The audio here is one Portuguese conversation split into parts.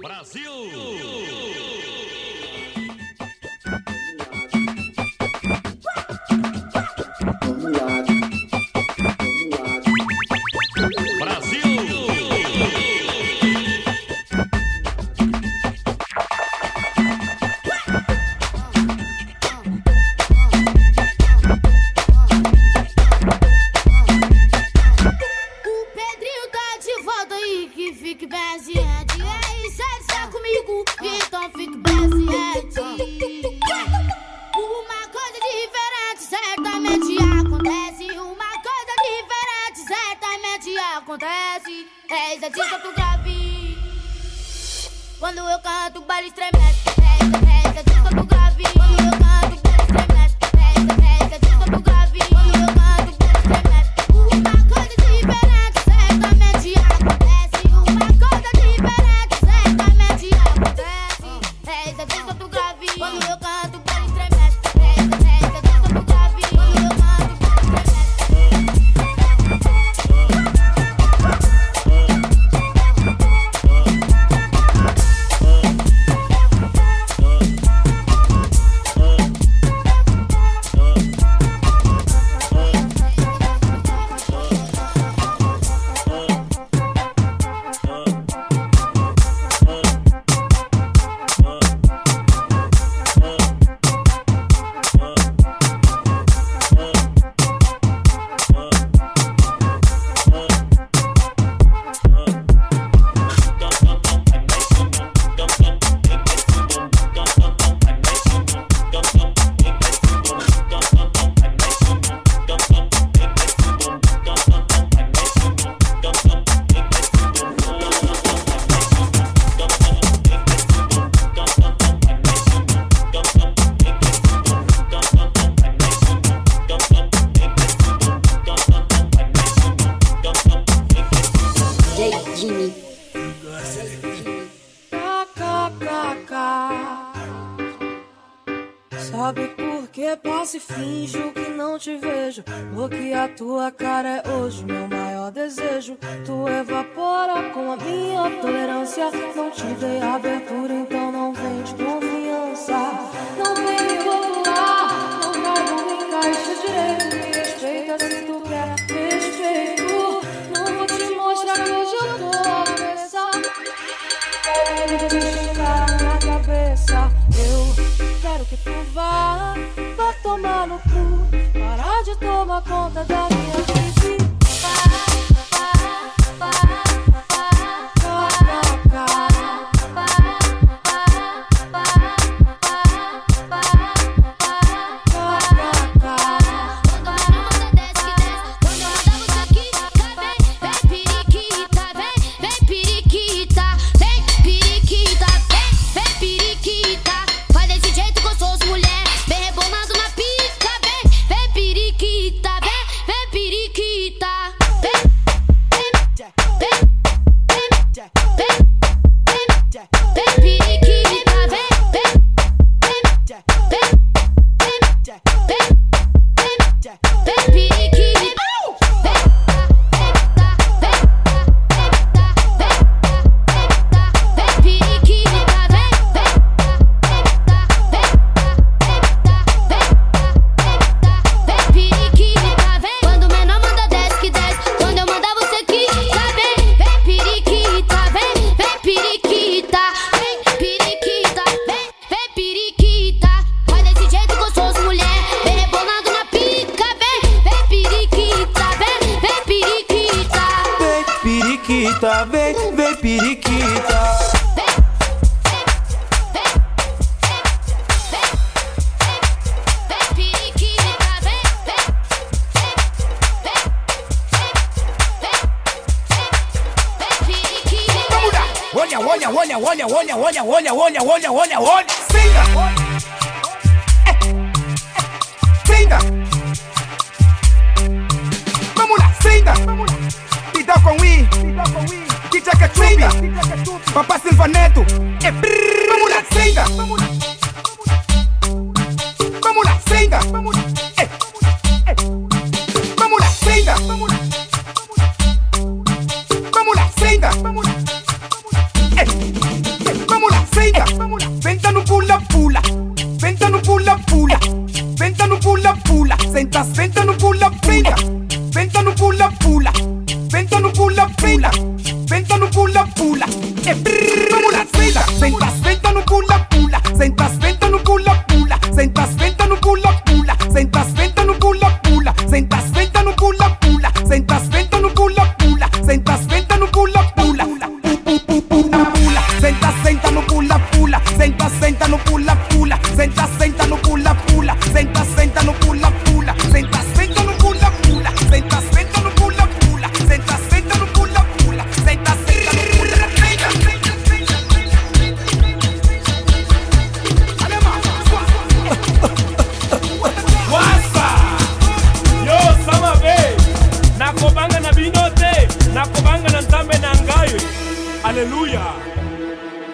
Brasil! Brasil! certeza é disso eu tô grave. Quando eu canto, o baile estremece. Certeza é disso eu tô grave. de mim. Sabe por que passo e finjo que não te vejo? Porque a tua cara é hoje meu maior desejo. Tu evapora com a minha tolerância. Não te dei abertura, então não vem de confiança. Não vem me popular, não caigo me encaixa direito. Me respeita se tu quer. está na cabeça. Eu quero que tu vá, vá tomar no cu. Parar de tomar conta da olha, olha, olha, olha, olha, olha, olha, olha, olha, olha. olha, É. É. Trinta. Vamos lá, trinta. Pida com i. DJ Ketchup. Papá Silva Neto. É. Vamos lá, trinta. Vamos lá, trinta.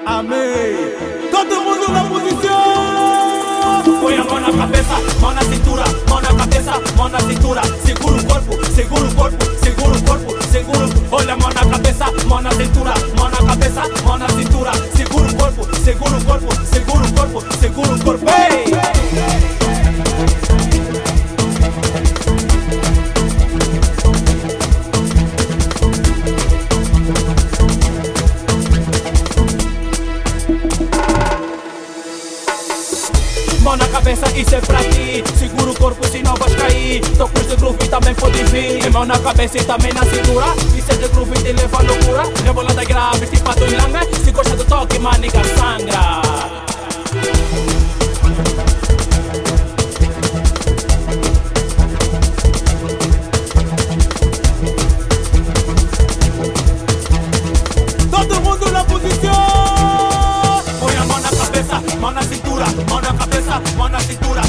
Amém. Todo mundo na posição. Põe a mão na cabeça, mão na cintura, mão na cabeça, mão na cintura. Segura o corpo, segura o corpo, segura o corpo, segura. Olha a mão na cabeça, mão na cintura, mão na cabeça, mão na cintura. Segura o corpo, segura o corpo, segura o corpo, segura o corpo. Ei! Mão na cabeça, isso é pra ti Segura o corpo, senão vais cair Toco de groove também pode vir E mão na cabeça e também na cintura Isso é de groove te leva à loucura Rebolada grave, tipo a do Ilanga Se gosta do toque, maniga sangra una cintura.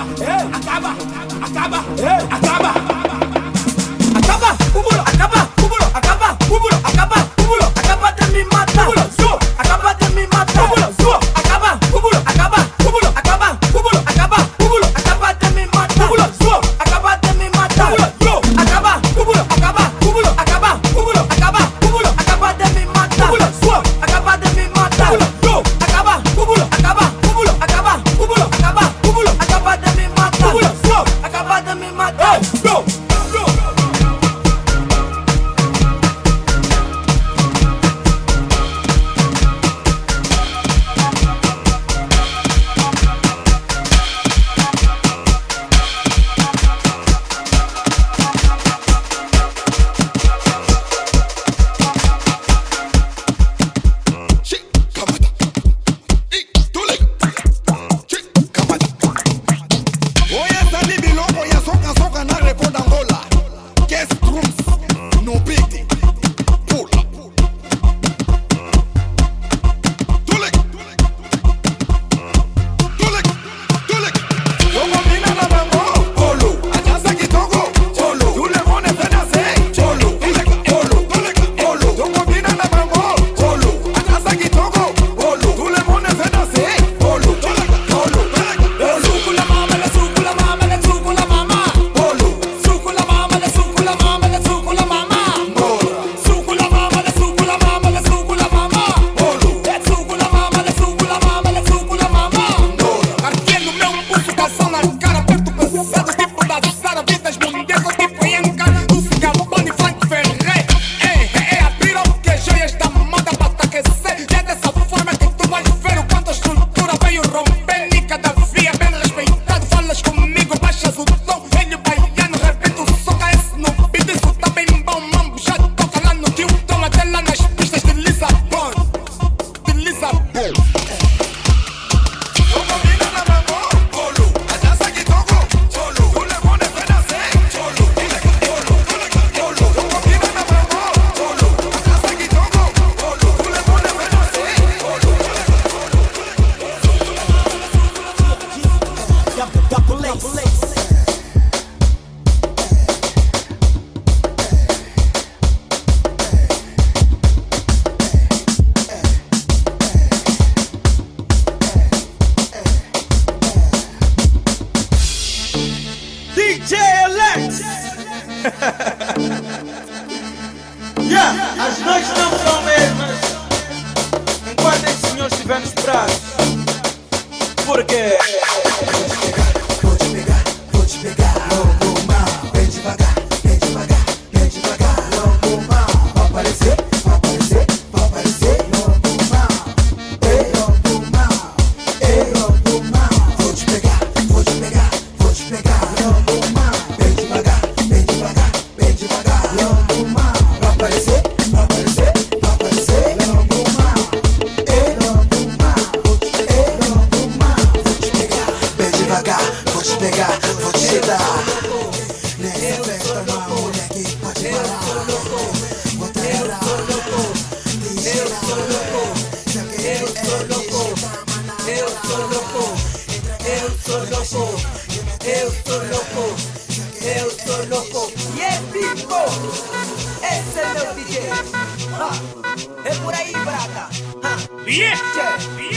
Acaba, acaba, acaba,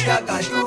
te agasalhou.